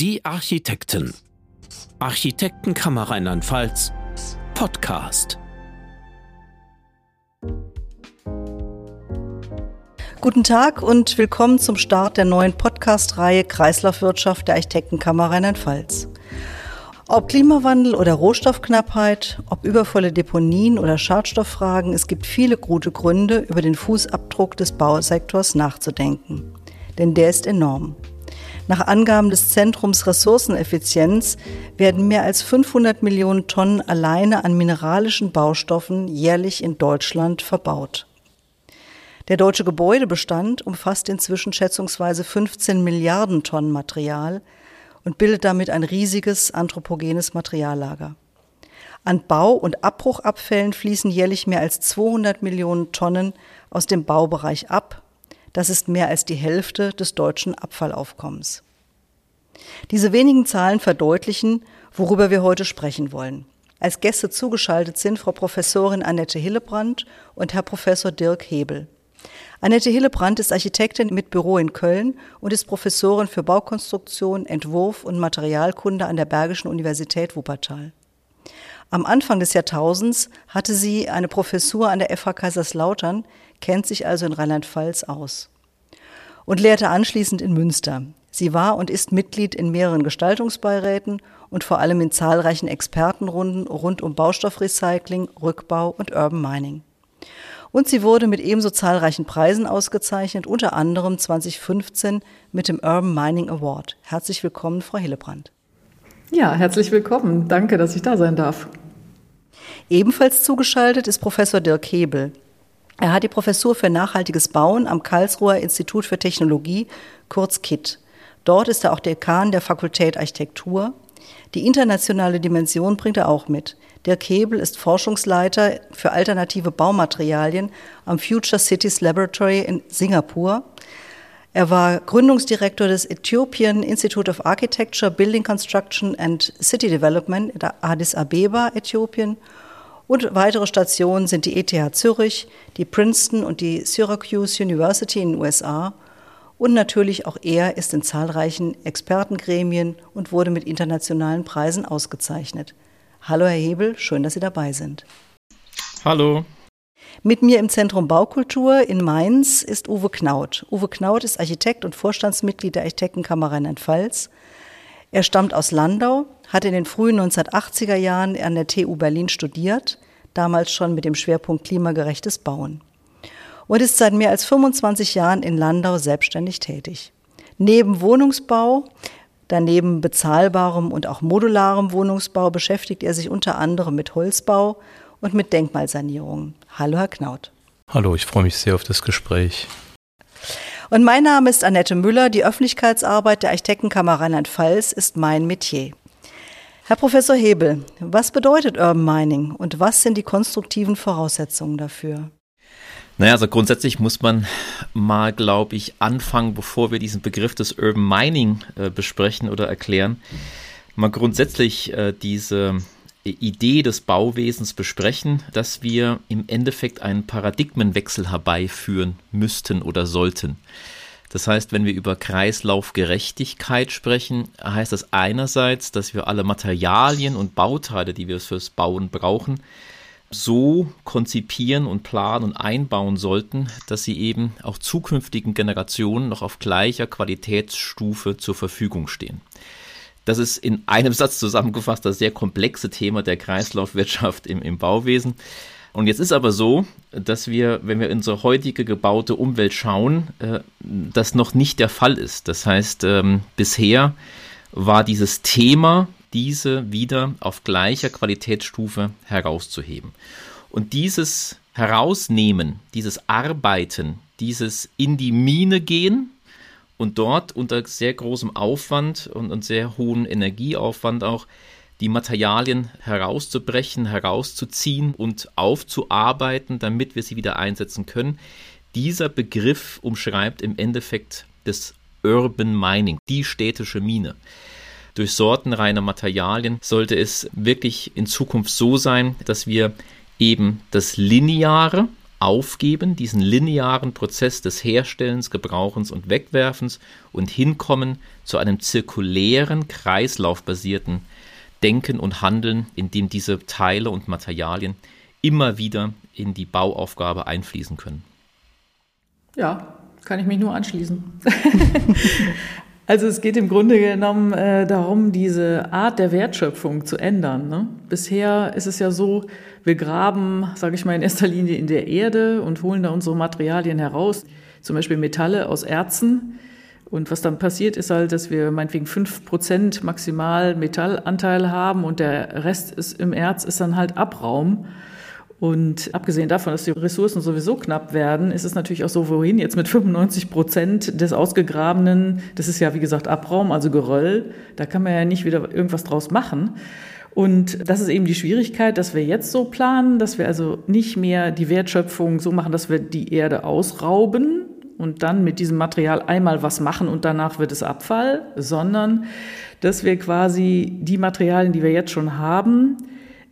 Die Architekten. Architektenkammer Rheinland-Pfalz. Podcast. Guten Tag und willkommen zum Start der neuen Podcast-Reihe Kreislaufwirtschaft der Architektenkammer Rheinland-Pfalz. Ob Klimawandel oder Rohstoffknappheit, ob übervolle Deponien oder Schadstofffragen, es gibt viele gute Gründe, über den Fußabdruck des Bausektors nachzudenken. Denn der ist enorm. Nach Angaben des Zentrums Ressourceneffizienz werden mehr als 500 Millionen Tonnen alleine an mineralischen Baustoffen jährlich in Deutschland verbaut. Der deutsche Gebäudebestand umfasst inzwischen schätzungsweise 15 Milliarden Tonnen Material und bildet damit ein riesiges anthropogenes Materiallager. An Bau- und Abbruchabfällen fließen jährlich mehr als 200 Millionen Tonnen aus dem Baubereich ab das ist mehr als die Hälfte des deutschen Abfallaufkommens. Diese wenigen Zahlen verdeutlichen, worüber wir heute sprechen wollen. Als Gäste zugeschaltet sind Frau Professorin Annette Hillebrand und Herr Professor Dirk Hebel. Annette Hillebrand ist Architektin mit Büro in Köln und ist Professorin für Baukonstruktion, Entwurf und Materialkunde an der Bergischen Universität Wuppertal. Am Anfang des Jahrtausends hatte sie eine Professur an der FH Kaiserslautern, kennt sich also in Rheinland-Pfalz aus. Und lehrte anschließend in Münster. Sie war und ist Mitglied in mehreren Gestaltungsbeiräten und vor allem in zahlreichen Expertenrunden rund um Baustoffrecycling, Rückbau und Urban Mining. Und sie wurde mit ebenso zahlreichen Preisen ausgezeichnet, unter anderem 2015 mit dem Urban Mining Award. Herzlich willkommen, Frau Hillebrand. Ja, herzlich willkommen. Danke, dass ich da sein darf. Ebenfalls zugeschaltet ist Professor Dirk Hebel. Er hat die Professur für nachhaltiges Bauen am Karlsruher Institut für Technologie, kurz KIT. Dort ist er auch Dekan der Fakultät Architektur. Die internationale Dimension bringt er auch mit. Dirk Hebel ist Forschungsleiter für alternative Baumaterialien am Future Cities Laboratory in Singapur. Er war Gründungsdirektor des Ethiopian Institute of Architecture, Building Construction and City Development in Addis Abeba, Äthiopien. Und weitere Stationen sind die ETH Zürich, die Princeton und die Syracuse University in den USA. Und natürlich auch er ist in zahlreichen Expertengremien und wurde mit internationalen Preisen ausgezeichnet. Hallo Herr Hebel, schön, dass Sie dabei sind. Hallo. Mit mir im Zentrum Baukultur in Mainz ist Uwe Knaut. Uwe Knaut ist Architekt und Vorstandsmitglied der Architektenkammer Rheinland-Pfalz. Er stammt aus Landau, hat in den frühen 1980er Jahren an der TU Berlin studiert, damals schon mit dem Schwerpunkt klimagerechtes Bauen. Und ist seit mehr als 25 Jahren in Landau selbstständig tätig. Neben Wohnungsbau, daneben bezahlbarem und auch modularem Wohnungsbau beschäftigt er sich unter anderem mit Holzbau und mit Denkmalsanierung. Hallo, Herr Knaut. Hallo, ich freue mich sehr auf das Gespräch. Und mein Name ist Annette Müller. Die Öffentlichkeitsarbeit der Architektenkammer Rheinland-Pfalz ist mein Metier. Herr Professor Hebel, was bedeutet Urban Mining und was sind die konstruktiven Voraussetzungen dafür? Naja, also grundsätzlich muss man mal, glaube ich, anfangen, bevor wir diesen Begriff des Urban Mining äh, besprechen oder erklären, mal grundsätzlich äh, diese Idee des Bauwesens besprechen, dass wir im Endeffekt einen Paradigmenwechsel herbeiführen müssten oder sollten. Das heißt, wenn wir über Kreislaufgerechtigkeit sprechen, heißt das einerseits, dass wir alle Materialien und Bauteile, die wir fürs Bauen brauchen, so konzipieren und planen und einbauen sollten, dass sie eben auch zukünftigen Generationen noch auf gleicher Qualitätsstufe zur Verfügung stehen. Das ist in einem Satz zusammengefasst das sehr komplexe Thema der Kreislaufwirtschaft im, im Bauwesen. Und jetzt ist aber so, dass wir, wenn wir in unsere heutige gebaute Umwelt schauen, äh, das noch nicht der Fall ist. Das heißt, ähm, bisher war dieses Thema, diese wieder auf gleicher Qualitätsstufe herauszuheben. Und dieses Herausnehmen, dieses Arbeiten, dieses in die Mine gehen, und dort unter sehr großem Aufwand und, und sehr hohem Energieaufwand auch die Materialien herauszubrechen, herauszuziehen und aufzuarbeiten, damit wir sie wieder einsetzen können. Dieser Begriff umschreibt im Endeffekt das Urban Mining, die städtische Mine. Durch sortenreine Materialien sollte es wirklich in Zukunft so sein, dass wir eben das Lineare aufgeben, diesen linearen Prozess des Herstellens, Gebrauchens und Wegwerfens und hinkommen zu einem zirkulären, kreislaufbasierten Denken und Handeln, in dem diese Teile und Materialien immer wieder in die Bauaufgabe einfließen können. Ja, kann ich mich nur anschließen. also es geht im Grunde genommen äh, darum, diese Art der Wertschöpfung zu ändern. Ne? Bisher ist es ja so, wir graben, sage ich mal, in erster Linie in der Erde und holen da unsere Materialien heraus, zum Beispiel Metalle aus Erzen. Und was dann passiert, ist halt, dass wir meinetwegen fünf Prozent maximal Metallanteil haben und der Rest ist im Erz ist dann halt Abraum. Und abgesehen davon, dass die Ressourcen sowieso knapp werden, ist es natürlich auch so, wohin jetzt mit 95 Prozent des Ausgegrabenen, das ist ja wie gesagt Abraum, also Geröll, da kann man ja nicht wieder irgendwas draus machen. Und das ist eben die Schwierigkeit, dass wir jetzt so planen, dass wir also nicht mehr die Wertschöpfung so machen, dass wir die Erde ausrauben und dann mit diesem Material einmal was machen und danach wird es Abfall, sondern dass wir quasi die Materialien, die wir jetzt schon haben,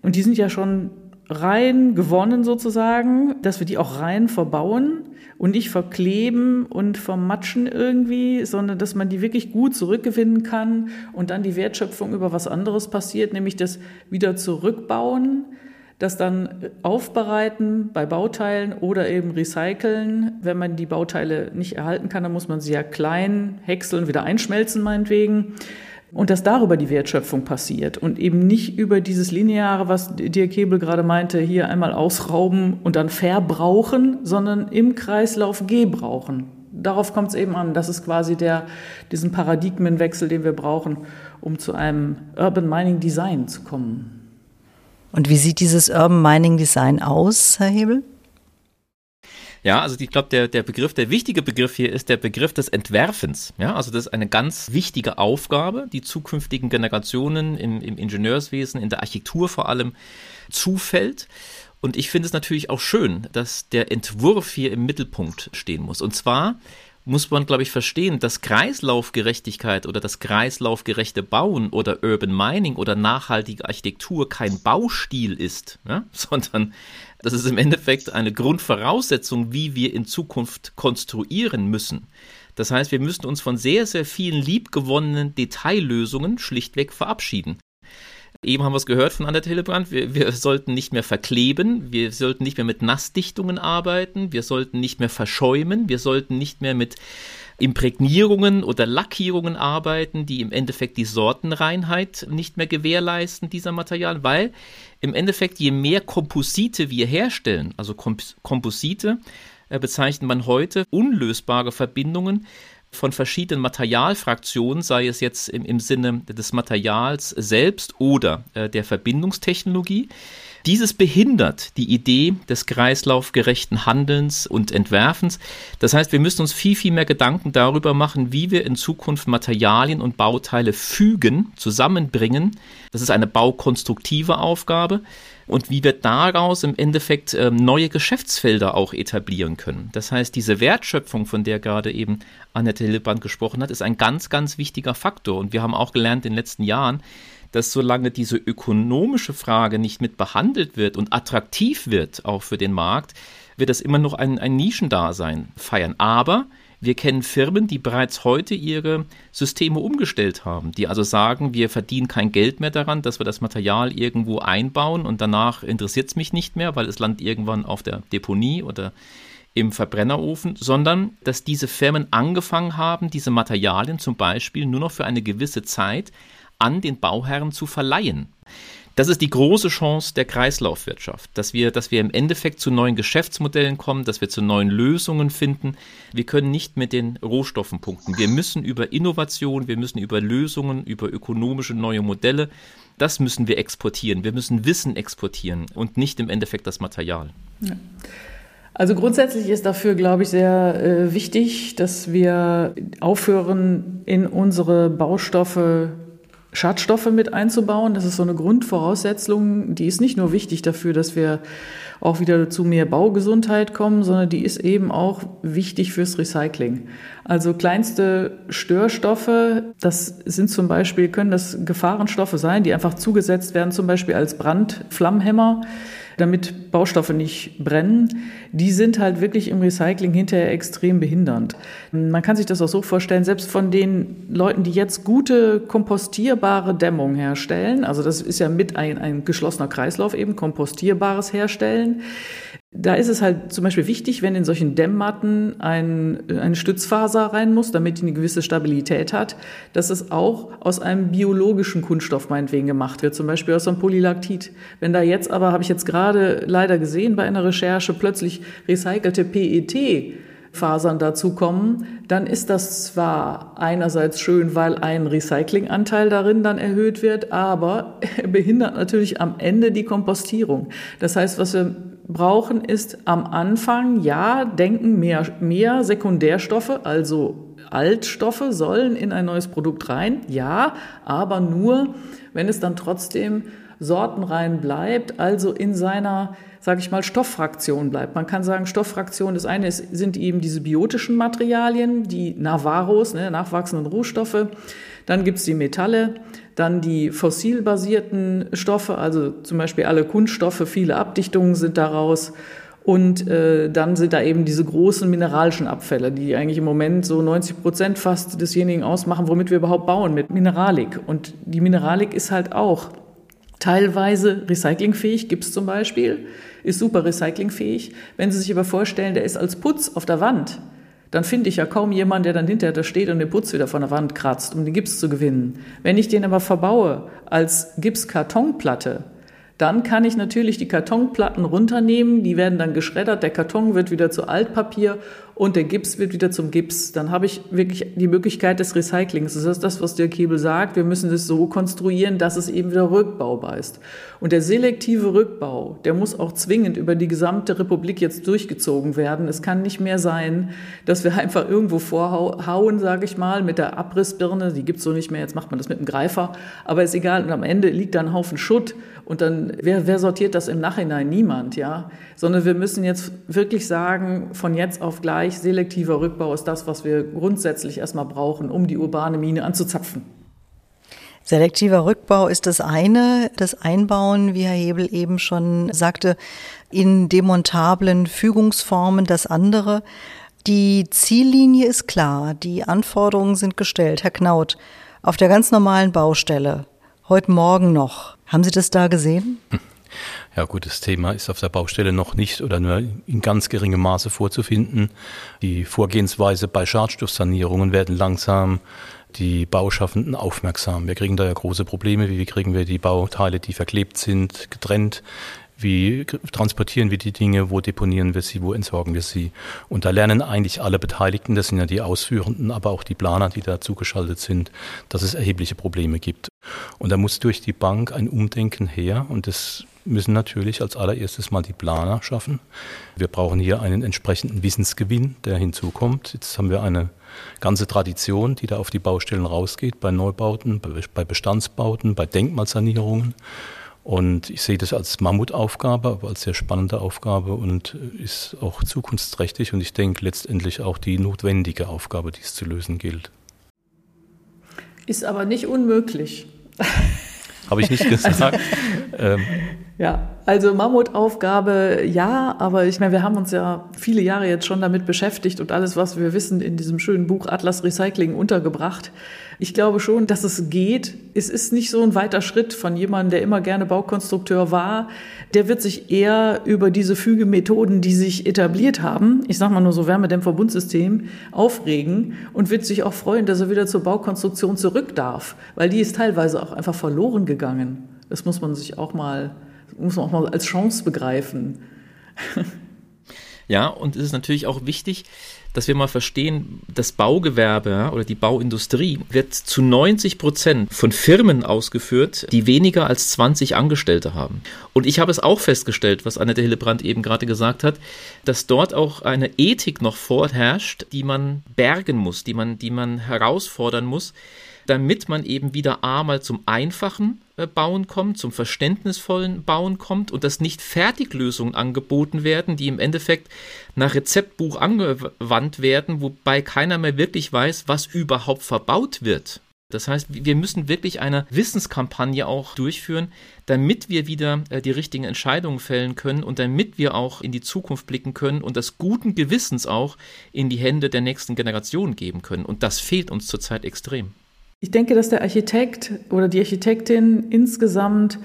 und die sind ja schon rein gewonnen sozusagen, dass wir die auch rein verbauen und nicht verkleben und vermatschen irgendwie, sondern dass man die wirklich gut zurückgewinnen kann und dann die Wertschöpfung über was anderes passiert, nämlich das wieder zurückbauen, das dann aufbereiten bei Bauteilen oder eben recyceln. Wenn man die Bauteile nicht erhalten kann, dann muss man sie ja klein häckseln, wieder einschmelzen meinetwegen. Und dass darüber die Wertschöpfung passiert und eben nicht über dieses Lineare, was Dirk Hebel gerade meinte, hier einmal ausrauben und dann verbrauchen, sondern im Kreislauf gebrauchen. Darauf kommt es eben an. Das ist quasi der, diesen Paradigmenwechsel, den wir brauchen, um zu einem Urban Mining Design zu kommen. Und wie sieht dieses Urban Mining Design aus, Herr Hebel? Ja, also ich glaube, der, der Begriff, der wichtige Begriff hier ist der Begriff des Entwerfens. Ja, also das ist eine ganz wichtige Aufgabe, die zukünftigen Generationen im, im Ingenieurswesen, in der Architektur vor allem zufällt. Und ich finde es natürlich auch schön, dass der Entwurf hier im Mittelpunkt stehen muss. Und zwar muss man, glaube ich, verstehen, dass Kreislaufgerechtigkeit oder das kreislaufgerechte Bauen oder Urban Mining oder nachhaltige Architektur kein Baustil ist, ja, sondern das ist im Endeffekt eine Grundvoraussetzung, wie wir in Zukunft konstruieren müssen. Das heißt, wir müssen uns von sehr, sehr vielen liebgewonnenen Detaillösungen schlichtweg verabschieden. Eben haben wir es gehört von Annette Hillebrand, wir, wir sollten nicht mehr verkleben, wir sollten nicht mehr mit Nassdichtungen arbeiten, wir sollten nicht mehr verschäumen, wir sollten nicht mehr mit Imprägnierungen oder Lackierungen arbeiten, die im Endeffekt die Sortenreinheit nicht mehr gewährleisten dieser Materialien, weil im Endeffekt je mehr Komposite wir herstellen, also Komposite äh, bezeichnet man heute unlösbare Verbindungen von verschiedenen Materialfraktionen, sei es jetzt im, im Sinne des Materials selbst oder äh, der Verbindungstechnologie. Dieses behindert die Idee des kreislaufgerechten Handelns und Entwerfens. Das heißt, wir müssen uns viel, viel mehr Gedanken darüber machen, wie wir in Zukunft Materialien und Bauteile fügen, zusammenbringen. Das ist eine baukonstruktive Aufgabe und wie wir daraus im Endeffekt äh, neue Geschäftsfelder auch etablieren können. Das heißt, diese Wertschöpfung, von der gerade eben Annette Hilleband gesprochen hat, ist ein ganz, ganz wichtiger Faktor. Und wir haben auch gelernt in den letzten Jahren, dass solange diese ökonomische Frage nicht mit behandelt wird und attraktiv wird, auch für den Markt, wird das immer noch ein, ein Nischendasein feiern. Aber wir kennen Firmen, die bereits heute ihre Systeme umgestellt haben, die also sagen, wir verdienen kein Geld mehr daran, dass wir das Material irgendwo einbauen und danach interessiert es mich nicht mehr, weil es landet irgendwann auf der Deponie oder im Verbrennerofen, sondern dass diese Firmen angefangen haben, diese Materialien zum Beispiel nur noch für eine gewisse Zeit an den Bauherren zu verleihen. Das ist die große Chance der Kreislaufwirtschaft, dass wir, dass wir im Endeffekt zu neuen Geschäftsmodellen kommen, dass wir zu neuen Lösungen finden. Wir können nicht mit den Rohstoffen punkten. Wir müssen über Innovation, wir müssen über Lösungen, über ökonomische neue Modelle, das müssen wir exportieren. Wir müssen Wissen exportieren und nicht im Endeffekt das Material. Ja. Also grundsätzlich ist dafür, glaube ich, sehr äh, wichtig, dass wir aufhören, in unsere Baustoffe Schadstoffe mit einzubauen. Das ist so eine Grundvoraussetzung, die ist nicht nur wichtig dafür, dass wir auch wieder zu mehr Baugesundheit kommen, sondern die ist eben auch wichtig fürs Recycling. Also kleinste Störstoffe, das sind zum Beispiel, können das Gefahrenstoffe sein, die einfach zugesetzt werden, zum Beispiel als Brandflammhemmer damit Baustoffe nicht brennen, die sind halt wirklich im Recycling hinterher extrem behindernd. Man kann sich das auch so vorstellen, selbst von den Leuten, die jetzt gute kompostierbare Dämmung herstellen, also das ist ja mit ein, ein geschlossener Kreislauf eben, kompostierbares herstellen, da ist es halt zum Beispiel wichtig, wenn in solchen Dämmmatten ein, eine Stützfaser rein muss, damit die eine gewisse Stabilität hat, dass es auch aus einem biologischen Kunststoff meinetwegen gemacht wird, zum Beispiel aus einem Polylactit. Wenn da jetzt aber, habe ich jetzt gerade leider gesehen bei einer Recherche, plötzlich recycelte PET Fasern dazukommen, dann ist das zwar einerseits schön, weil ein Recyclinganteil darin dann erhöht wird, aber behindert natürlich am Ende die Kompostierung. Das heißt, was wir brauchen, ist am Anfang, ja, denken mehr, mehr Sekundärstoffe, also Altstoffe sollen in ein neues Produkt rein, ja, aber nur, wenn es dann trotzdem sortenrein bleibt, also in seiner, sage ich mal, Stofffraktion bleibt. Man kann sagen, Stofffraktion, das eine ist, sind eben diese biotischen Materialien, die Navaros, ne, nachwachsenden Rohstoffe. Dann gibt's die Metalle, dann die fossilbasierten Stoffe, also zum Beispiel alle Kunststoffe, viele Abdichtungen sind daraus. Und äh, dann sind da eben diese großen mineralischen Abfälle, die eigentlich im Moment so 90 Prozent fast desjenigen ausmachen, womit wir überhaupt bauen, mit Mineralik. Und die Mineralik ist halt auch teilweise recyclingfähig, Gips zum Beispiel, ist super recyclingfähig. Wenn Sie sich aber vorstellen, der ist als Putz auf der Wand, dann finde ich ja kaum jemanden, der dann hinterher da steht und den Putz wieder von der Wand kratzt, um den Gips zu gewinnen. Wenn ich den aber verbaue als Gipskartonplatte, dann kann ich natürlich die Kartonplatten runternehmen, die werden dann geschreddert, der Karton wird wieder zu Altpapier und der Gips wird wieder zum Gips. Dann habe ich wirklich die Möglichkeit des Recyclings. Das ist das, was der Kebel sagt. Wir müssen es so konstruieren, dass es eben wieder rückbaubar ist. Und der selektive Rückbau, der muss auch zwingend über die gesamte Republik jetzt durchgezogen werden. Es kann nicht mehr sein, dass wir einfach irgendwo vorhauen, sage ich mal, mit der Abrissbirne. Die gibt's so nicht mehr. Jetzt macht man das mit dem Greifer. Aber ist egal. Und am Ende liegt da ein Haufen Schutt. Und dann, wer, wer sortiert das im Nachhinein? Niemand, ja. Sondern wir müssen jetzt wirklich sagen, von jetzt auf gleich, Bereich selektiver Rückbau ist das, was wir grundsätzlich erstmal brauchen, um die urbane Mine anzuzapfen. Selektiver Rückbau ist das eine, das Einbauen, wie Herr Hebel eben schon sagte, in demontablen Fügungsformen das andere. Die Ziellinie ist klar, die Anforderungen sind gestellt. Herr Knaut, auf der ganz normalen Baustelle, heute Morgen noch, haben Sie das da gesehen? Ja gut, das Thema ist auf der Baustelle noch nicht oder nur in ganz geringem Maße vorzufinden. Die Vorgehensweise bei Schadstoffsanierungen werden langsam die Bauschaffenden aufmerksam. Wir kriegen da ja große Probleme. Wie kriegen wir die Bauteile, die verklebt sind, getrennt? Wie transportieren wir die Dinge? Wo deponieren wir sie? Wo entsorgen wir sie? Und da lernen eigentlich alle Beteiligten, das sind ja die Ausführenden, aber auch die Planer, die da zugeschaltet sind, dass es erhebliche Probleme gibt. Und da muss durch die Bank ein Umdenken her und das müssen natürlich als allererstes mal die Planer schaffen. Wir brauchen hier einen entsprechenden Wissensgewinn, der hinzukommt. Jetzt haben wir eine ganze Tradition, die da auf die Baustellen rausgeht, bei Neubauten, bei Bestandsbauten, bei Denkmalsanierungen. Und ich sehe das als Mammutaufgabe, aber als sehr spannende Aufgabe und ist auch zukunftsträchtig und ich denke letztendlich auch die notwendige Aufgabe, die es zu lösen gilt. Ist aber nicht unmöglich. Habe ich nicht gesagt. ähm. Ja, also Mammutaufgabe, ja, aber ich meine, wir haben uns ja viele Jahre jetzt schon damit beschäftigt und alles, was wir wissen, in diesem schönen Buch Atlas Recycling untergebracht. Ich glaube schon, dass es geht. Es ist nicht so ein weiter Schritt von jemandem, der immer gerne Baukonstrukteur war. Der wird sich eher über diese Fügemethoden, die sich etabliert haben, ich sage mal nur so Wärmedämmverbundsystem, aufregen und wird sich auch freuen, dass er wieder zur Baukonstruktion zurück darf, weil die ist teilweise auch einfach verloren gegangen. Das muss man sich auch mal, muss man auch mal als Chance begreifen. Ja, und es ist natürlich auch wichtig, dass wir mal verstehen, das Baugewerbe oder die Bauindustrie wird zu 90 Prozent von Firmen ausgeführt, die weniger als 20 Angestellte haben. Und ich habe es auch festgestellt, was Annette Hillebrand eben gerade gesagt hat, dass dort auch eine Ethik noch vorherrscht, die man bergen muss, die man, die man herausfordern muss, damit man eben wieder einmal zum einfachen Bauen kommt, zum verständnisvollen Bauen kommt und dass nicht Fertiglösungen angeboten werden, die im Endeffekt nach Rezeptbuch angewandt werden, wobei keiner mehr wirklich weiß, was überhaupt verbaut wird. Das heißt, wir müssen wirklich eine Wissenskampagne auch durchführen, damit wir wieder äh, die richtigen Entscheidungen fällen können und damit wir auch in die Zukunft blicken können und das guten Gewissens auch in die Hände der nächsten Generation geben können. Und das fehlt uns zurzeit extrem. Ich denke, dass der Architekt oder die Architektin insgesamt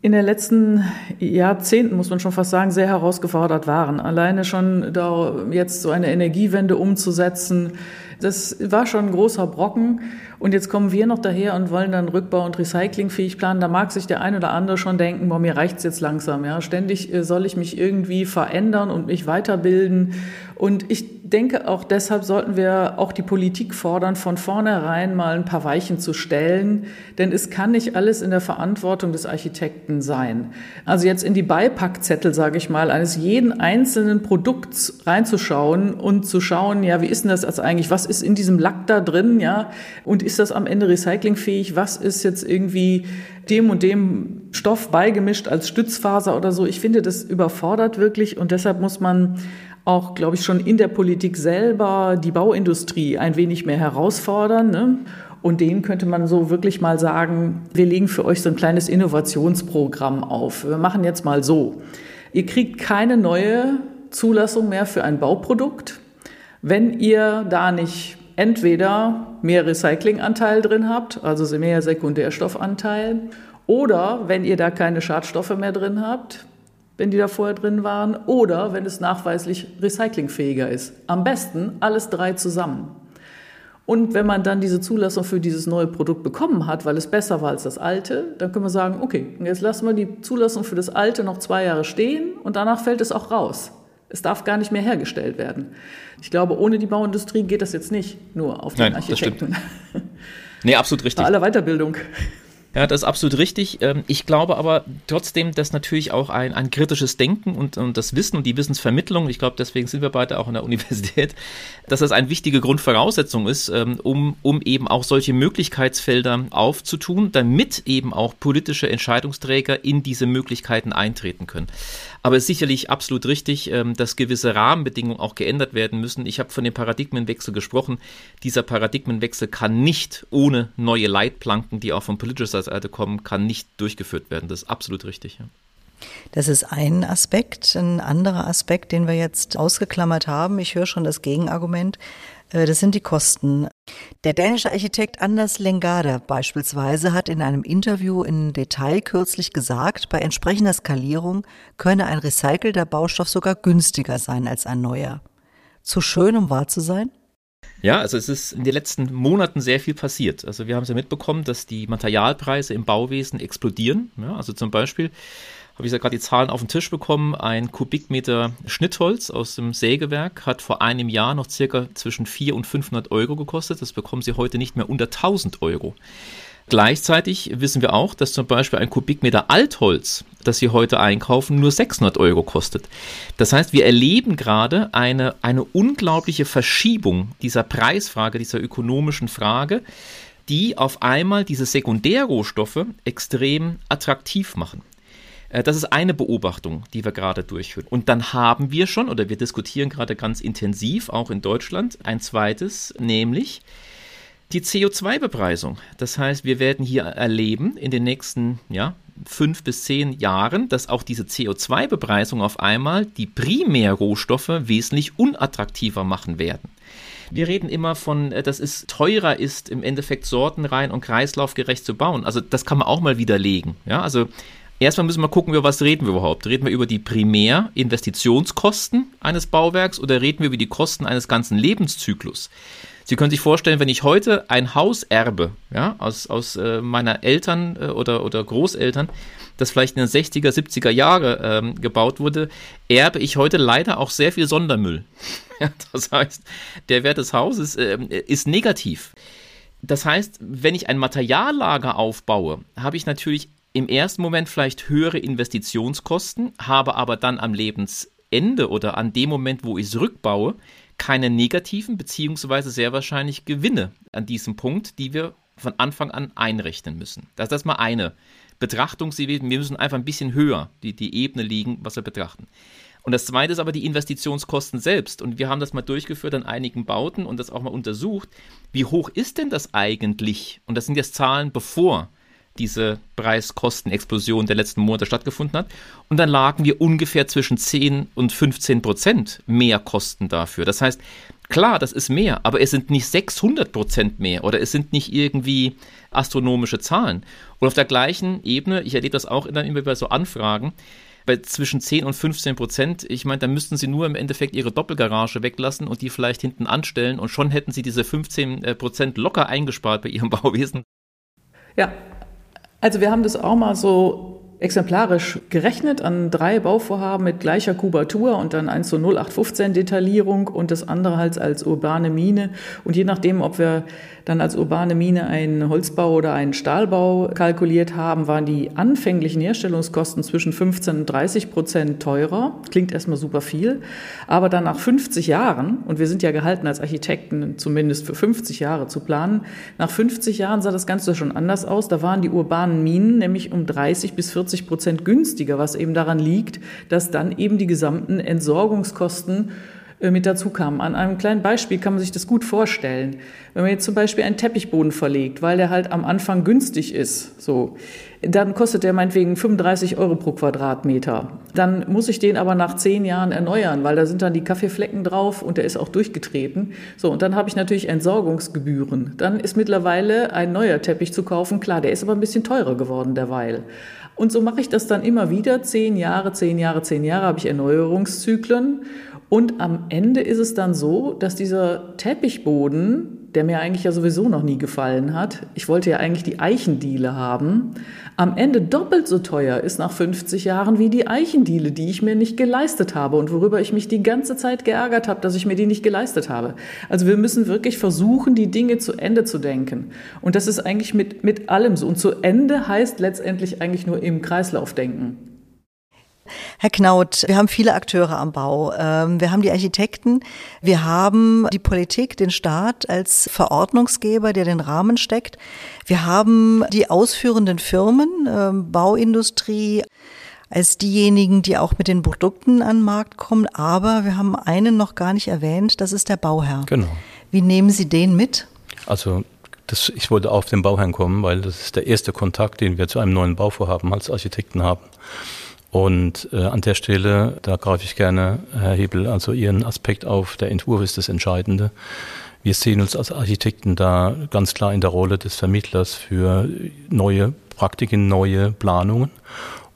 in den letzten Jahrzehnten, muss man schon fast sagen, sehr herausgefordert waren. Alleine schon da jetzt so eine Energiewende umzusetzen, das war schon ein großer Brocken. Und jetzt kommen wir noch daher und wollen dann Rückbau- und Recyclingfähig planen. Da mag sich der eine oder andere schon denken, boah, mir reicht's jetzt langsam. Ja, ständig äh, soll ich mich irgendwie verändern und mich weiterbilden. Und ich denke, auch deshalb sollten wir auch die Politik fordern, von vornherein mal ein paar Weichen zu stellen. Denn es kann nicht alles in der Verantwortung des Architekten sein. Also jetzt in die Beipackzettel, sage ich mal, eines jeden einzelnen Produkts reinzuschauen und zu schauen, ja, wie ist denn das als eigentlich? Was ist in diesem Lack da drin? Ja, und ist das am Ende recyclingfähig? Was ist jetzt irgendwie dem und dem Stoff beigemischt als Stützfaser oder so? Ich finde, das überfordert wirklich und deshalb muss man auch, glaube ich, schon in der Politik selber die Bauindustrie ein wenig mehr herausfordern. Ne? Und denen könnte man so wirklich mal sagen, wir legen für euch so ein kleines Innovationsprogramm auf. Wir machen jetzt mal so. Ihr kriegt keine neue Zulassung mehr für ein Bauprodukt, wenn ihr da nicht entweder mehr Recyclinganteil drin habt, also mehr Sekundärstoffanteil, oder wenn ihr da keine Schadstoffe mehr drin habt, wenn die da vorher drin waren, oder wenn es nachweislich recyclingfähiger ist. Am besten alles drei zusammen. Und wenn man dann diese Zulassung für dieses neue Produkt bekommen hat, weil es besser war als das alte, dann können wir sagen, okay, jetzt lassen wir die Zulassung für das alte noch zwei Jahre stehen und danach fällt es auch raus. Es darf gar nicht mehr hergestellt werden. Ich glaube, ohne die Bauindustrie geht das jetzt nicht nur auf den Nein, Architekten. Das stimmt. Nee, absolut richtig. Bei aller Weiterbildung. Ja, das ist absolut richtig. Ähm, ich glaube aber trotzdem, dass natürlich auch ein, ein kritisches Denken und, und das Wissen und die Wissensvermittlung, ich glaube, deswegen sind wir beide auch in der Universität, dass das eine wichtige Grundvoraussetzung ist, ähm, um, um eben auch solche Möglichkeitsfelder aufzutun, damit eben auch politische Entscheidungsträger in diese Möglichkeiten eintreten können. Aber es ist sicherlich absolut richtig, ähm, dass gewisse Rahmenbedingungen auch geändert werden müssen. Ich habe von dem Paradigmenwechsel gesprochen. Dieser Paradigmenwechsel kann nicht ohne neue Leitplanken, die auch von politischer Seite kommen, kann nicht durchgeführt werden. Das ist absolut richtig. Ja. Das ist ein Aspekt. Ein anderer Aspekt, den wir jetzt ausgeklammert haben, ich höre schon das Gegenargument, äh, das sind die Kosten. Der dänische Architekt Anders Lengada beispielsweise hat in einem Interview in Detail kürzlich gesagt, bei entsprechender Skalierung könne ein recycelter Baustoff sogar günstiger sein als ein neuer. Zu schön, um wahr zu sein? Ja, also es ist in den letzten Monaten sehr viel passiert. Also wir haben es ja mitbekommen, dass die Materialpreise im Bauwesen explodieren. Ja, also zum Beispiel habe ich ja gerade die Zahlen auf den Tisch bekommen. Ein Kubikmeter Schnittholz aus dem Sägewerk hat vor einem Jahr noch circa zwischen 400 und 500 Euro gekostet. Das bekommen Sie heute nicht mehr unter 1000 Euro. Gleichzeitig wissen wir auch, dass zum Beispiel ein Kubikmeter Altholz, das Sie heute einkaufen, nur 600 Euro kostet. Das heißt, wir erleben gerade eine, eine unglaubliche Verschiebung dieser Preisfrage, dieser ökonomischen Frage, die auf einmal diese Sekundärrohstoffe extrem attraktiv machen. Äh, das ist eine Beobachtung, die wir gerade durchführen. Und dann haben wir schon, oder wir diskutieren gerade ganz intensiv, auch in Deutschland, ein zweites, nämlich die CO2-Bepreisung. Das heißt, wir werden hier erleben in den nächsten ja, fünf bis zehn Jahren, dass auch diese CO2-Bepreisung auf einmal die Primärrohstoffe wesentlich unattraktiver machen werden. Wir reden immer von, äh, dass es teurer ist, im Endeffekt sortenrein und kreislaufgerecht zu bauen. Also das kann man auch mal widerlegen. Ja, also Erstmal müssen wir gucken, über was reden wir überhaupt. Reden wir über die Primärinvestitionskosten eines Bauwerks oder reden wir über die Kosten eines ganzen Lebenszyklus? Sie können sich vorstellen, wenn ich heute ein Haus erbe, ja, aus, aus äh, meiner Eltern äh, oder, oder Großeltern, das vielleicht in den 60er, 70er Jahre ähm, gebaut wurde, erbe ich heute leider auch sehr viel Sondermüll. das heißt, der Wert des Hauses äh, ist negativ. Das heißt, wenn ich ein Materiallager aufbaue, habe ich natürlich im ersten Moment vielleicht höhere Investitionskosten, habe aber dann am Lebensende oder an dem Moment, wo ich es rückbaue, keine negativen beziehungsweise sehr wahrscheinlich Gewinne an diesem Punkt, die wir von Anfang an einrechnen müssen. Das ist mal eine Betrachtung. Wir müssen einfach ein bisschen höher die, die Ebene liegen, was wir betrachten. Und das zweite ist aber die Investitionskosten selbst. Und wir haben das mal durchgeführt an einigen Bauten und das auch mal untersucht. Wie hoch ist denn das eigentlich? Und das sind jetzt Zahlen, bevor diese Preiskostenexplosion der letzten Monate stattgefunden hat. Und dann lagen wir ungefähr zwischen 10 und 15 Prozent mehr Kosten dafür. Das heißt, klar, das ist mehr, aber es sind nicht 600 Prozent mehr oder es sind nicht irgendwie astronomische Zahlen. Und auf der gleichen Ebene, ich erlebe das auch immer bei so Anfragen, bei zwischen 10 und 15 Prozent, ich meine, da müssten sie nur im Endeffekt ihre Doppelgarage weglassen und die vielleicht hinten anstellen und schon hätten sie diese 15 äh, Prozent locker eingespart bei ihrem Bauwesen. Ja, also wir haben das auch mal so exemplarisch gerechnet an drei Bauvorhaben mit gleicher Kubatur und dann eins zu 0815 Detaillierung und das andere halt als urbane Mine. Und je nachdem, ob wir dann als urbane Mine einen Holzbau oder einen Stahlbau kalkuliert haben, waren die anfänglichen Herstellungskosten zwischen 15 und 30 Prozent teurer. Klingt erstmal super viel. Aber dann nach 50 Jahren, und wir sind ja gehalten als Architekten zumindest für 50 Jahre zu planen, nach 50 Jahren sah das Ganze schon anders aus. Da waren die urbanen Minen nämlich um 30 bis 40 Prozent günstiger, was eben daran liegt, dass dann eben die gesamten Entsorgungskosten äh, mit dazu kamen. An einem kleinen Beispiel kann man sich das gut vorstellen. Wenn man jetzt zum Beispiel einen Teppichboden verlegt, weil der halt am Anfang günstig ist, so, dann kostet der meinetwegen 35 Euro pro Quadratmeter. Dann muss ich den aber nach zehn Jahren erneuern, weil da sind dann die Kaffeeflecken drauf und der ist auch durchgetreten. So, und dann habe ich natürlich Entsorgungsgebühren. Dann ist mittlerweile ein neuer Teppich zu kaufen. Klar, der ist aber ein bisschen teurer geworden derweil. Und so mache ich das dann immer wieder. Zehn Jahre, zehn Jahre, zehn Jahre habe ich Erneuerungszyklen. Und am Ende ist es dann so, dass dieser Teppichboden, der mir eigentlich ja sowieso noch nie gefallen hat, ich wollte ja eigentlich die Eichendiele haben, am Ende doppelt so teuer ist nach 50 Jahren wie die Eichendiele, die ich mir nicht geleistet habe und worüber ich mich die ganze Zeit geärgert habe, dass ich mir die nicht geleistet habe. Also wir müssen wirklich versuchen, die Dinge zu Ende zu denken. Und das ist eigentlich mit, mit allem so. Und zu Ende heißt letztendlich eigentlich nur im Kreislauf denken. Herr Knaut, wir haben viele Akteure am Bau. Ähm, wir haben die Architekten, wir haben die Politik, den Staat als Verordnungsgeber, der den Rahmen steckt. Wir haben die ausführenden Firmen, ähm, Bauindustrie, als diejenigen, die auch mit den Produkten an den Markt kommen. Aber wir haben einen noch gar nicht erwähnt, das ist der Bauherr. Genau. Wie nehmen Sie den mit? Also das, ich wollte auf den Bauherrn kommen, weil das ist der erste Kontakt, den wir zu einem neuen Bauvorhaben als Architekten haben. Und äh, an der Stelle, da greife ich gerne, Herr Hebel, also Ihren Aspekt auf, der Entwurf ist das Entscheidende. Wir sehen uns als Architekten da ganz klar in der Rolle des Vermittlers für neue Praktiken, neue Planungen.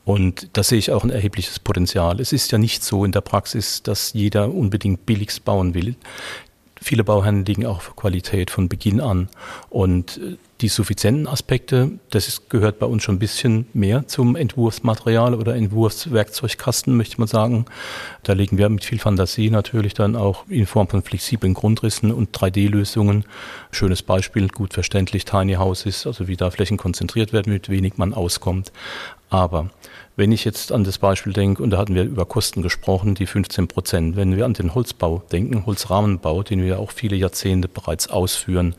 Und da sehe ich auch ein erhebliches Potenzial. Es ist ja nicht so in der Praxis, dass jeder unbedingt billigst bauen will. Viele Bauherren liegen auch für Qualität von Beginn an. Und äh, die suffizienten Aspekte, das ist, gehört bei uns schon ein bisschen mehr zum Entwurfsmaterial oder Entwurfswerkzeugkasten, möchte man sagen. Da legen wir mit viel Fantasie natürlich dann auch in Form von flexiblen Grundrissen und 3D-Lösungen. Schönes Beispiel, gut verständlich, Tiny Houses, also wie da Flächen konzentriert werden, mit wenig man auskommt. Aber wenn ich jetzt an das Beispiel denke, und da hatten wir über Kosten gesprochen, die 15 Prozent, wenn wir an den Holzbau denken, Holzrahmenbau, den wir auch viele Jahrzehnte bereits ausführen,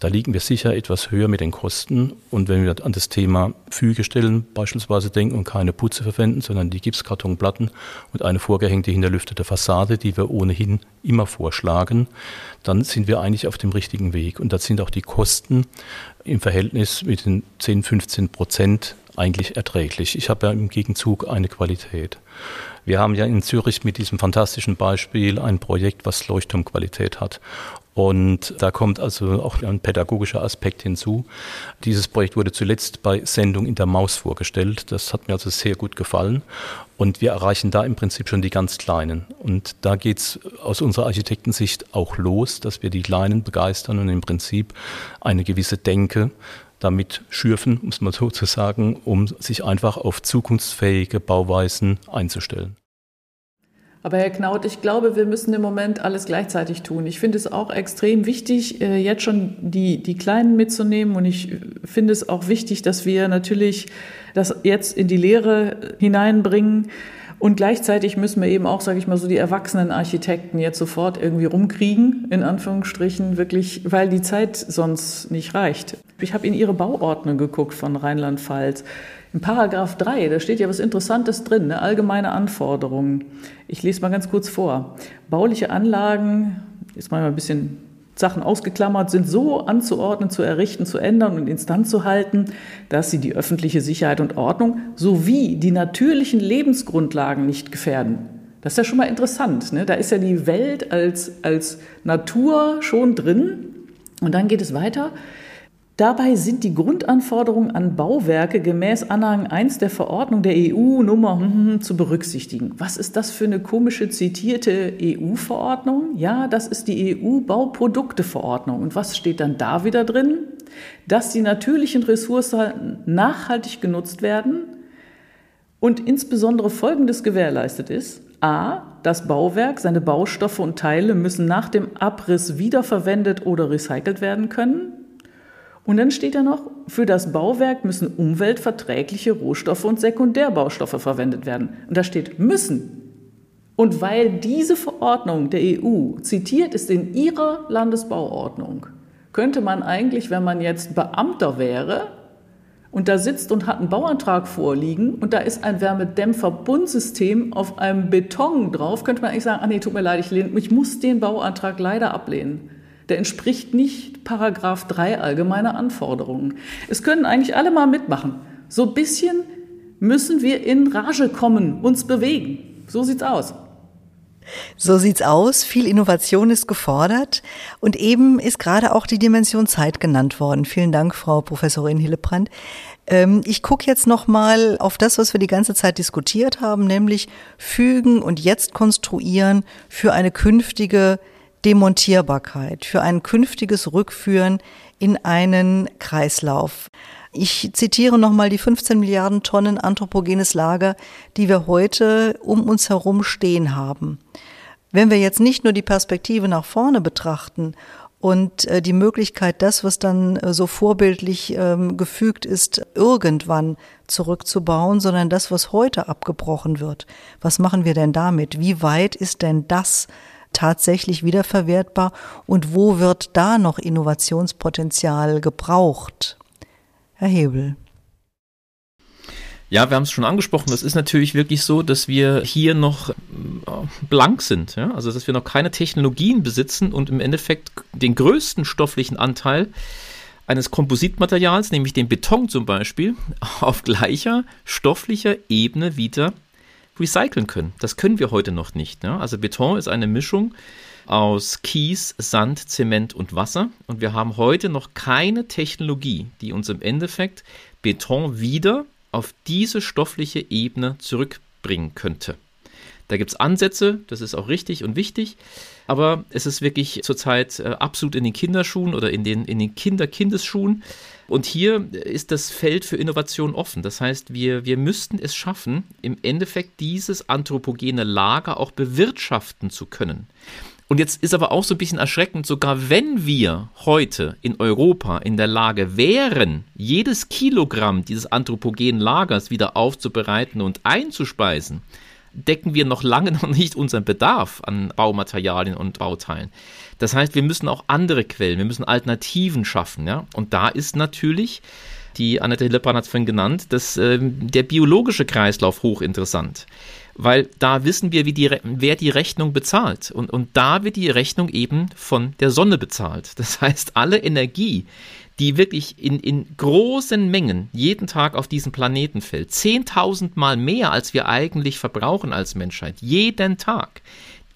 da liegen wir sicher etwas höher mit den Kosten. Und wenn wir an das Thema Fügestellen beispielsweise denken und keine Putze verwenden, sondern die Gipskartonplatten und eine vorgehängte hinterlüftete Fassade, die wir ohnehin immer vorschlagen, dann sind wir eigentlich auf dem richtigen Weg. Und da sind auch die Kosten im Verhältnis mit den 10, 15 Prozent eigentlich erträglich. Ich habe ja im Gegenzug eine Qualität. Wir haben ja in Zürich mit diesem fantastischen Beispiel ein Projekt, was Leuchtturmqualität hat. Und da kommt also auch ein pädagogischer Aspekt hinzu. Dieses Projekt wurde zuletzt bei Sendung in der Maus vorgestellt. Das hat mir also sehr gut gefallen. Und wir erreichen da im Prinzip schon die ganz Kleinen. Und da geht es aus unserer Architektensicht auch los, dass wir die Kleinen begeistern und im Prinzip eine gewisse Denke damit schürfen, muss man so zu sagen, um sich einfach auf zukunftsfähige Bauweisen einzustellen. Aber Herr Knaut, ich glaube, wir müssen im Moment alles gleichzeitig tun. Ich finde es auch extrem wichtig, äh, jetzt schon die, die Kleinen mitzunehmen. Und ich finde es auch wichtig, dass wir natürlich das jetzt in die Lehre hineinbringen Und gleichzeitig müssen wir eben auch, sage ich mal, so die erwachsenen Architekten jetzt sofort irgendwie rumkriegen, in Anführungsstrichen, wirklich, weil die Zeit sonst nicht reicht. Ich habe in Ihre Bauordnung geguckt von Rheinland-Pfalz. In Paragraph 3, da steht ja was Interessantes drin, ne? allgemeine Anforderungen. Ich lese mal ganz kurz vor. Bauliche Anlagen, ist mal ein bisschen Sachen ausgeklammert, sind so anzuordnen, zu errichten, zu ändern und instand zu halten, dass sie die öffentliche Sicherheit und Ordnung sowie die natürlichen Lebensgrundlagen nicht gefährden. Das ist ja schon mal interessant. Ne? Da ist ja die Welt als, als Natur schon drin. Und dann geht es weiter. Dabei sind die Grundanforderungen an Bauwerke gemäß Anhang 1 der Verordnung der EU Nummer hm, hm, hm, zu berücksichtigen. Was ist das für eine komische zitierte EU-Verordnung? Ja, das ist die EU-Bauprodukteverordnung. Und was steht dann da wieder drin? Dass die natürlichen Ressourcen nachhaltig genutzt werden und insbesondere Folgendes gewährleistet ist. A. Das Bauwerk, seine Baustoffe und Teile müssen nach dem Abriss wiederverwendet oder recycelt werden können. Und dann steht da noch, für das Bauwerk müssen umweltverträgliche Rohstoffe und Sekundärbaustoffe verwendet werden. Und da steht müssen. Und weil diese Verordnung der EU zitiert ist in ihrer Landesbauordnung, könnte man eigentlich, wenn man jetzt Beamter wäre und da sitzt und hat einen Bauantrag vorliegen und da ist ein Wärmedämmverbundsystem auf einem Beton drauf, könnte man eigentlich sagen, ah nee, tut mir leid, ich, lehne, ich muss den Bauantrag leider ablehnen der entspricht nicht Paragraph 3 allgemeine Anforderungen. Es können eigentlich alle mal mitmachen. So ein bisschen müssen wir in Rage kommen, uns bewegen. So sieht's aus. So sieht's aus. Viel Innovation ist gefordert. Und eben ist gerade auch die Dimension Zeit genannt worden. Vielen Dank, Frau Professorin Hillebrand. Ähm, ich gucke jetzt nochmal auf das, was wir die ganze Zeit diskutiert haben, nämlich fügen und jetzt konstruieren für eine künftige Demontierbarkeit, für ein künftiges Rückführen in einen Kreislauf. Ich zitiere nochmal die 15 Milliarden Tonnen anthropogenes Lager, die wir heute um uns herum stehen haben. Wenn wir jetzt nicht nur die Perspektive nach vorne betrachten und äh, die Möglichkeit, das, was dann äh, so vorbildlich ähm, gefügt ist, irgendwann zurückzubauen, sondern das, was heute abgebrochen wird. Was machen wir denn damit? Wie weit ist denn das tatsächlich wiederverwertbar und wo wird da noch Innovationspotenzial gebraucht? Herr Hebel. Ja, wir haben es schon angesprochen. Es ist natürlich wirklich so, dass wir hier noch äh, blank sind. Ja? Also, dass wir noch keine Technologien besitzen und im Endeffekt den größten stofflichen Anteil eines Kompositmaterials, nämlich den Beton zum Beispiel, auf gleicher stofflicher Ebene wieder recyceln können. Das können wir heute noch nicht. Ne? Also Beton ist eine Mischung aus Kies, Sand, Zement und Wasser. Und wir haben heute noch keine Technologie, die uns im Endeffekt Beton wieder auf diese stoffliche Ebene zurückbringen könnte. Da gibt es Ansätze, das ist auch richtig und wichtig, aber es ist wirklich zurzeit äh, absolut in den Kinderschuhen oder in den, in den Kinder-Kindesschuhen. Und hier ist das Feld für Innovation offen. Das heißt, wir, wir müssten es schaffen, im Endeffekt dieses anthropogene Lager auch bewirtschaften zu können. Und jetzt ist aber auch so ein bisschen erschreckend, sogar wenn wir heute in Europa in der Lage wären, jedes Kilogramm dieses anthropogenen Lagers wieder aufzubereiten und einzuspeisen, decken wir noch lange noch nicht unseren Bedarf an Baumaterialien und Bauteilen. Das heißt, wir müssen auch andere Quellen, wir müssen Alternativen schaffen. Ja? Und da ist natürlich, die Annette Hillebrand hat es vorhin genannt, dass, äh, der biologische Kreislauf hochinteressant. Weil da wissen wir, wie die, wer die Rechnung bezahlt. Und, und da wird die Rechnung eben von der Sonne bezahlt. Das heißt, alle Energie, die wirklich in, in großen Mengen jeden Tag auf diesen Planeten fällt. Zehntausend Mal mehr, als wir eigentlich verbrauchen als Menschheit. Jeden Tag.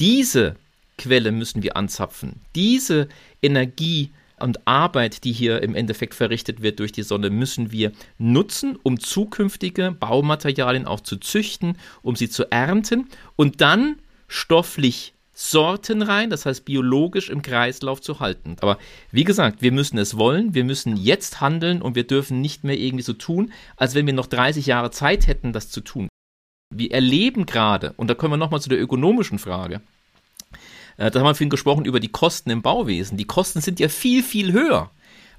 Diese Quelle müssen wir anzapfen. Diese Energie und Arbeit, die hier im Endeffekt verrichtet wird durch die Sonne, müssen wir nutzen, um zukünftige Baumaterialien auch zu züchten, um sie zu ernten und dann stofflich Sorten rein, das heißt biologisch im Kreislauf zu halten. Aber wie gesagt, wir müssen es wollen, wir müssen jetzt handeln und wir dürfen nicht mehr irgendwie so tun, als wenn wir noch 30 Jahre Zeit hätten, das zu tun. Wir erleben gerade, und da kommen wir nochmal zu der ökonomischen Frage, da haben wir vorhin gesprochen über die Kosten im Bauwesen. Die Kosten sind ja viel, viel höher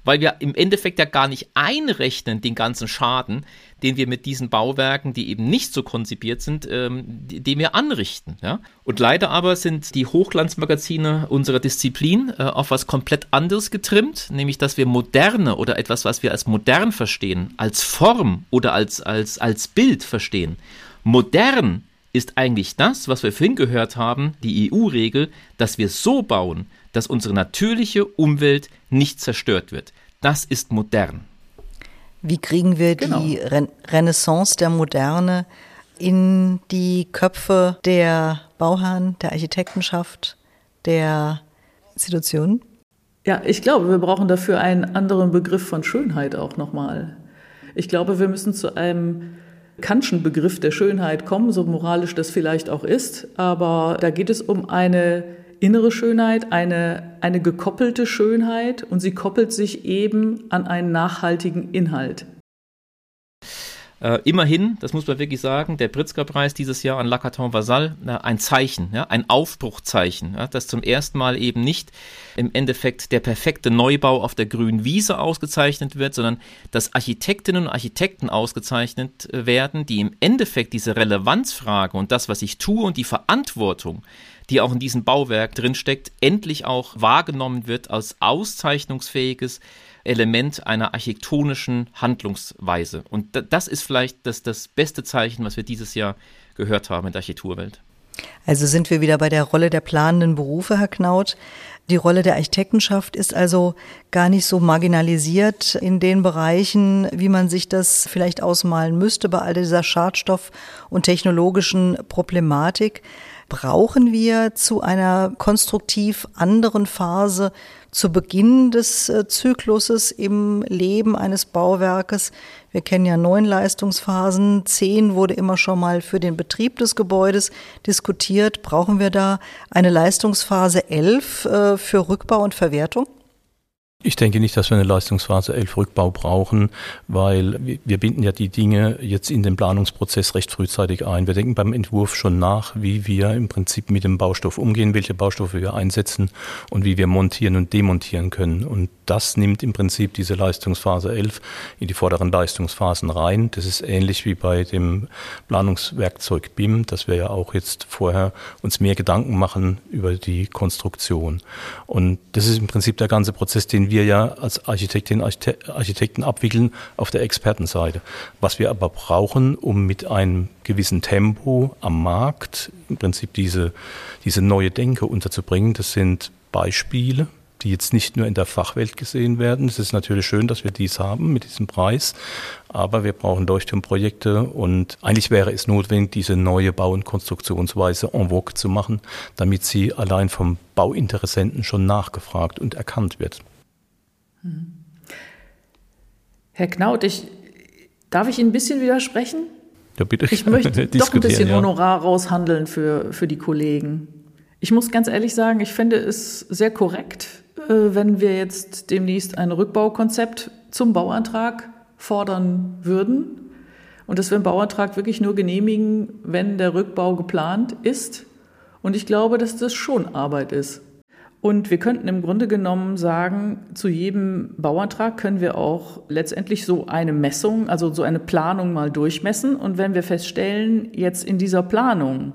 weil wir im Endeffekt ja gar nicht einrechnen den ganzen Schaden, den wir mit diesen Bauwerken, die eben nicht so konzipiert sind, ähm, den wir anrichten. Ja? Und leider aber sind die Hochglanzmagazine unserer Disziplin äh, auf was komplett anderes getrimmt, nämlich dass wir moderne oder etwas, was wir als modern verstehen, als Form oder als, als, als Bild verstehen. Modern ist eigentlich das, was wir vorhin gehört haben, die EU-Regel, dass wir so bauen, dass unsere natürliche Umwelt nicht zerstört wird. Das ist modern. Wie kriegen wir genau. die Ren Renaissance der Moderne in die Köpfe der Bauherren, der Architektenschaft, der Institutionen? Ja, ich glaube, wir brauchen dafür einen anderen Begriff von Schönheit auch nochmal. Ich glaube, wir müssen zu einem Kantschen Begriff der Schönheit kommen, so moralisch das vielleicht auch ist. Aber da geht es um eine innere Schönheit, eine, eine gekoppelte Schönheit und sie koppelt sich eben an einen nachhaltigen Inhalt. Äh, immerhin, das muss man wirklich sagen, der Pritzker-Preis dieses Jahr an Lacaton Vasal, äh, ein Zeichen, ja, ein Aufbruchzeichen, ja, dass zum ersten Mal eben nicht im Endeffekt der perfekte Neubau auf der grünen Wiese ausgezeichnet wird, sondern dass Architektinnen und Architekten ausgezeichnet äh, werden, die im Endeffekt diese Relevanzfrage und das, was ich tue und die Verantwortung, die auch in diesem Bauwerk drinsteckt, endlich auch wahrgenommen wird als auszeichnungsfähiges Element einer architektonischen Handlungsweise. Und das ist vielleicht das, das beste Zeichen, was wir dieses Jahr gehört haben in der Architekturwelt. Also sind wir wieder bei der Rolle der planenden Berufe, Herr Knaut. Die Rolle der Architektenschaft ist also gar nicht so marginalisiert in den Bereichen, wie man sich das vielleicht ausmalen müsste bei all dieser Schadstoff- und technologischen Problematik. Brauchen wir zu einer konstruktiv anderen Phase zu Beginn des äh, Zykluses im Leben eines Bauwerkes. Wir kennen ja neun Leistungsphasen. Zehn wurde immer schon mal für den Betrieb des Gebäudes diskutiert. Brauchen wir da eine Leistungsphase elf äh, für Rückbau und Verwertung? Ich denke nicht, dass wir eine Leistungsphase 11 Rückbau brauchen, weil wir binden ja die Dinge jetzt in den Planungsprozess recht frühzeitig ein. Wir denken beim Entwurf schon nach, wie wir im Prinzip mit dem Baustoff umgehen, welche Baustoffe wir einsetzen und wie wir montieren und demontieren können. Und das nimmt im Prinzip diese Leistungsphase 11 in die vorderen Leistungsphasen rein. Das ist ähnlich wie bei dem Planungswerkzeug BIM, dass wir ja auch jetzt vorher uns mehr Gedanken machen über die Konstruktion. Und das ist im Prinzip der ganze Prozess, den wir ja als Architektinnen und Architekten abwickeln auf der Expertenseite. Was wir aber brauchen, um mit einem gewissen Tempo am Markt im Prinzip diese, diese neue Denke unterzubringen, das sind Beispiele, die jetzt nicht nur in der Fachwelt gesehen werden. Es ist natürlich schön, dass wir dies haben mit diesem Preis, aber wir brauchen Leuchtturmprojekte und eigentlich wäre es notwendig, diese neue Bau- und Konstruktionsweise en vogue zu machen, damit sie allein vom Bauinteressenten schon nachgefragt und erkannt wird. Herr Knaut, ich, darf ich Ihnen ein bisschen widersprechen? Ja, bitte. Ich möchte doch ein bisschen ja. Honorar raushandeln für, für die Kollegen. Ich muss ganz ehrlich sagen, ich finde es sehr korrekt, äh, wenn wir jetzt demnächst ein Rückbaukonzept zum Bauantrag fordern würden und dass wir einen Bauantrag wirklich nur genehmigen, wenn der Rückbau geplant ist. Und ich glaube, dass das schon Arbeit ist. Und wir könnten im Grunde genommen sagen, zu jedem Bauantrag können wir auch letztendlich so eine Messung, also so eine Planung mal durchmessen. Und wenn wir feststellen, jetzt in dieser Planung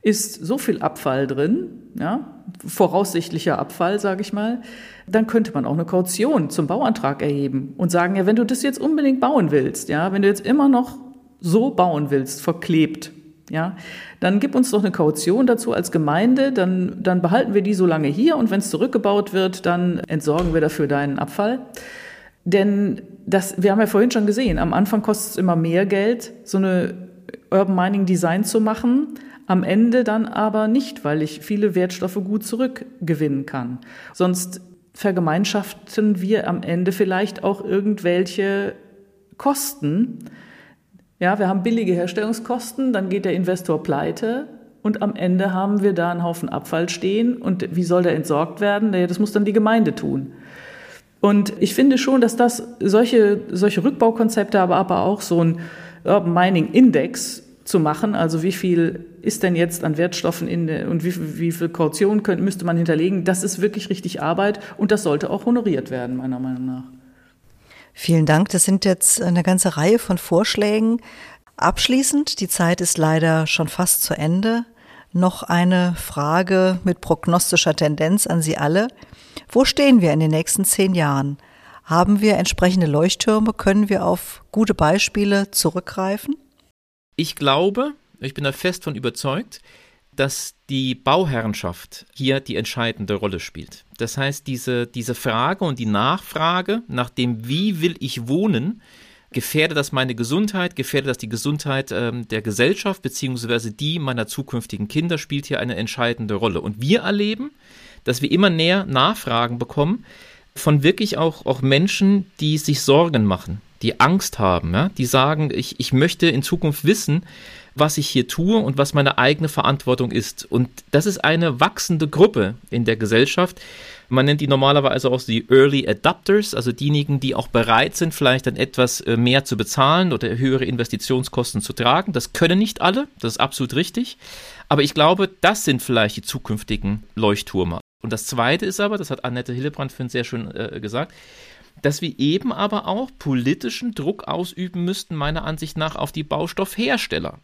ist so viel Abfall drin, ja, voraussichtlicher Abfall, sage ich mal, dann könnte man auch eine Kaution zum Bauantrag erheben und sagen, ja, wenn du das jetzt unbedingt bauen willst, ja, wenn du jetzt immer noch so bauen willst, verklebt, ja, dann gib uns doch eine Kaution dazu als Gemeinde, dann, dann behalten wir die so lange hier und wenn es zurückgebaut wird, dann entsorgen wir dafür deinen Abfall. Denn das, wir haben ja vorhin schon gesehen, am Anfang kostet es immer mehr Geld, so eine Urban Mining Design zu machen, am Ende dann aber nicht, weil ich viele Wertstoffe gut zurückgewinnen kann. Sonst vergemeinschaften wir am Ende vielleicht auch irgendwelche Kosten, ja, wir haben billige Herstellungskosten, dann geht der Investor pleite und am Ende haben wir da einen Haufen Abfall stehen. Und wie soll der entsorgt werden? Das muss dann die Gemeinde tun. Und ich finde schon, dass das solche, solche Rückbaukonzepte, aber, aber auch so ein Urban Mining Index zu machen, also wie viel ist denn jetzt an Wertstoffen in und wie, wie viel Kaution könnte, müsste man hinterlegen, das ist wirklich richtig Arbeit und das sollte auch honoriert werden, meiner Meinung nach. Vielen Dank. Das sind jetzt eine ganze Reihe von Vorschlägen. Abschließend, die Zeit ist leider schon fast zu Ende. Noch eine Frage mit prognostischer Tendenz an Sie alle. Wo stehen wir in den nächsten zehn Jahren? Haben wir entsprechende Leuchttürme? Können wir auf gute Beispiele zurückgreifen? Ich glaube, ich bin da fest von überzeugt, dass die Bauherrenschaft hier die entscheidende Rolle spielt. Das heißt, diese, diese Frage und die Nachfrage nach dem, wie will ich wohnen, gefährdet das meine Gesundheit, gefährdet das die Gesundheit ähm, der Gesellschaft beziehungsweise die meiner zukünftigen Kinder, spielt hier eine entscheidende Rolle. Und wir erleben, dass wir immer näher Nachfragen bekommen von wirklich auch, auch Menschen, die sich Sorgen machen, die Angst haben, ja? die sagen, ich, ich möchte in Zukunft wissen, was ich hier tue und was meine eigene Verantwortung ist. Und das ist eine wachsende Gruppe in der Gesellschaft. Man nennt die normalerweise auch die Early Adapters, also diejenigen, die auch bereit sind, vielleicht dann etwas äh, mehr zu bezahlen oder höhere Investitionskosten zu tragen. Das können nicht alle, das ist absolut richtig. Aber ich glaube, das sind vielleicht die zukünftigen Leuchttürme. Und das Zweite ist aber, das hat Annette Hillebrand für uns sehr schön äh, gesagt, dass wir eben aber auch politischen Druck ausüben müssten, meiner Ansicht nach, auf die Baustoffhersteller.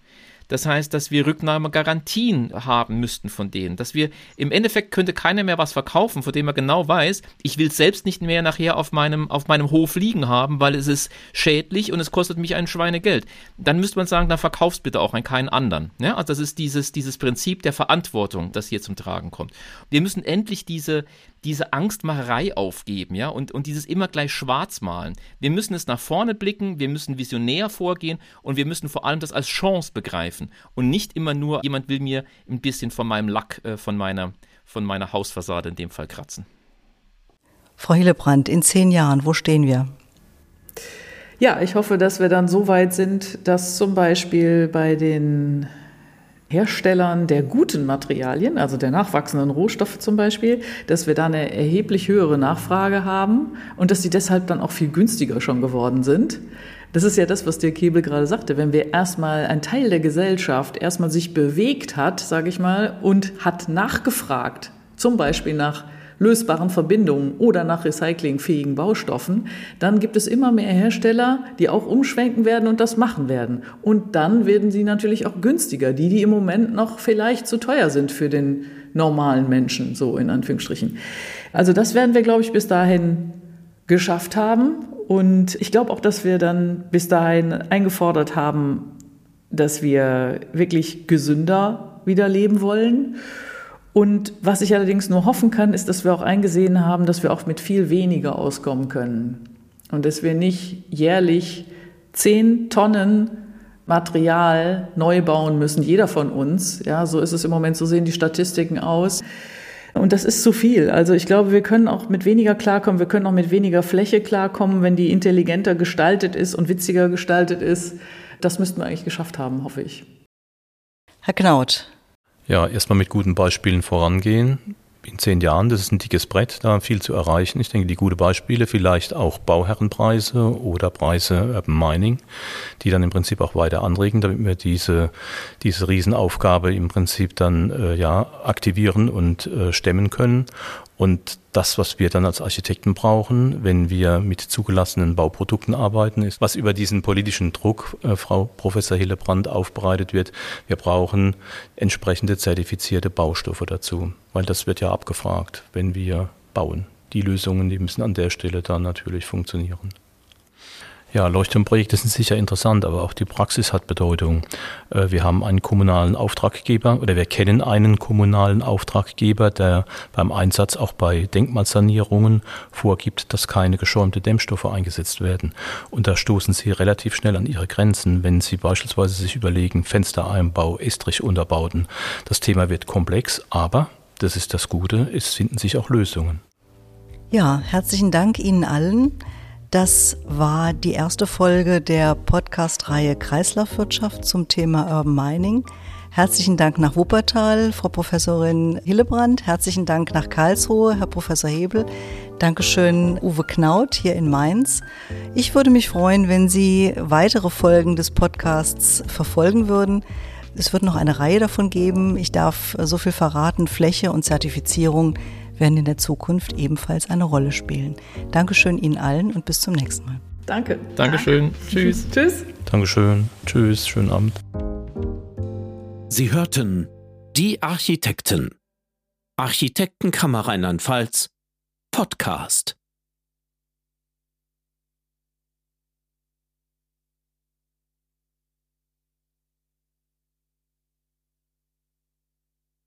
Das heißt, dass wir Rücknahmegarantien haben müssten von denen. Dass wir im Endeffekt könnte keiner mehr was verkaufen, von dem er genau weiß, ich will es selbst nicht mehr nachher auf meinem, auf meinem Hof liegen haben, weil es ist schädlich und es kostet mich ein Schweinegeld. Dann müsste man sagen, dann verkaufst bitte auch an keinen anderen. Ja, also das ist dieses, dieses Prinzip der Verantwortung, das hier zum Tragen kommt. Wir müssen endlich diese, diese Angstmacherei aufgeben, ja, und, und dieses immer gleich schwarz malen. Wir müssen es nach vorne blicken, wir müssen visionär vorgehen und wir müssen vor allem das als Chance begreifen und nicht immer nur, jemand will mir ein bisschen von meinem Lack, äh, von meiner, von meiner Hausfassade in dem Fall kratzen. Frau Hillebrand, in zehn Jahren, wo stehen wir? Ja, ich hoffe, dass wir dann so weit sind, dass zum Beispiel bei den Herstellern der guten Materialien, also der nachwachsenden Rohstoffe zum Beispiel, dass wir da eine erheblich höhere Nachfrage haben und dass die deshalb dann auch viel günstiger schon geworden sind. Das ist ja das, was der Kebel gerade sagte. Wenn wir erstmal ein Teil der Gesellschaft erstmal sich bewegt hat, sage ich mal, und hat nachgefragt, zum Beispiel nach lösbaren Verbindungen oder nach recyclingfähigen Baustoffen, dann gibt es immer mehr Hersteller, die auch umschwenken werden und das machen werden. Und dann werden sie natürlich auch günstiger, die, die im Moment noch vielleicht zu teuer sind für den normalen Menschen, so in Anführungsstrichen. Also das werden wir, glaube ich, bis dahin geschafft haben. Und ich glaube auch, dass wir dann bis dahin eingefordert haben, dass wir wirklich gesünder wieder leben wollen und was ich allerdings nur hoffen kann, ist, dass wir auch eingesehen haben, dass wir auch mit viel weniger auskommen können. Und dass wir nicht jährlich zehn Tonnen Material neu bauen müssen, jeder von uns. Ja, so ist es im Moment, so sehen die Statistiken aus. Und das ist zu viel. Also ich glaube, wir können auch mit weniger klarkommen, wir können auch mit weniger Fläche klarkommen, wenn die intelligenter gestaltet ist und witziger gestaltet ist. Das müssten wir eigentlich geschafft haben, hoffe ich. Herr Knaut, ja, erstmal mit guten Beispielen vorangehen. In zehn Jahren, das ist ein dickes Brett, da viel zu erreichen. Ich denke, die gute Beispiele, vielleicht auch Bauherrenpreise oder Preise Urban Mining, die dann im Prinzip auch weiter anregen, damit wir diese, diese Riesenaufgabe im Prinzip dann äh, ja, aktivieren und äh, stemmen können. Und das, was wir dann als Architekten brauchen, wenn wir mit zugelassenen Bauprodukten arbeiten, ist, was über diesen politischen Druck, äh, Frau Professor Hillebrand, aufbereitet wird. Wir brauchen entsprechende zertifizierte Baustoffe dazu, weil das wird ja abgefragt, wenn wir bauen. Die Lösungen, die müssen an der Stelle dann natürlich funktionieren. Ja, Leuchtturmprojekte sind sicher interessant, aber auch die Praxis hat Bedeutung. Äh, wir haben einen kommunalen Auftraggeber oder wir kennen einen kommunalen Auftraggeber, der beim Einsatz auch bei Denkmalsanierungen vorgibt, dass keine geschäumte Dämmstoffe eingesetzt werden. Und da stoßen sie relativ schnell an ihre Grenzen, wenn sie beispielsweise sich überlegen, Fenstereinbau, Estrich-Unterbauten. Das Thema wird komplex, aber das ist das Gute, es finden sich auch Lösungen. Ja, herzlichen Dank Ihnen allen. Das war die erste Folge der Podcast-Reihe Kreislaufwirtschaft zum Thema Urban Mining. Herzlichen Dank nach Wuppertal, Frau Professorin Hillebrand. Herzlichen Dank nach Karlsruhe, Herr Professor Hebel. Dankeschön, Uwe Knaut hier in Mainz. Ich würde mich freuen, wenn Sie weitere Folgen des Podcasts verfolgen würden. Es wird noch eine Reihe davon geben. Ich darf so viel verraten. Fläche und Zertifizierung werden in der Zukunft ebenfalls eine Rolle spielen. Dankeschön Ihnen allen und bis zum nächsten Mal. Danke. Dankeschön. Danke. Tschüss. Tschüss. Dankeschön. Tschüss. Schönen Abend. Sie hörten Die Architekten. Architektenkammer Rheinland-Pfalz. Podcast.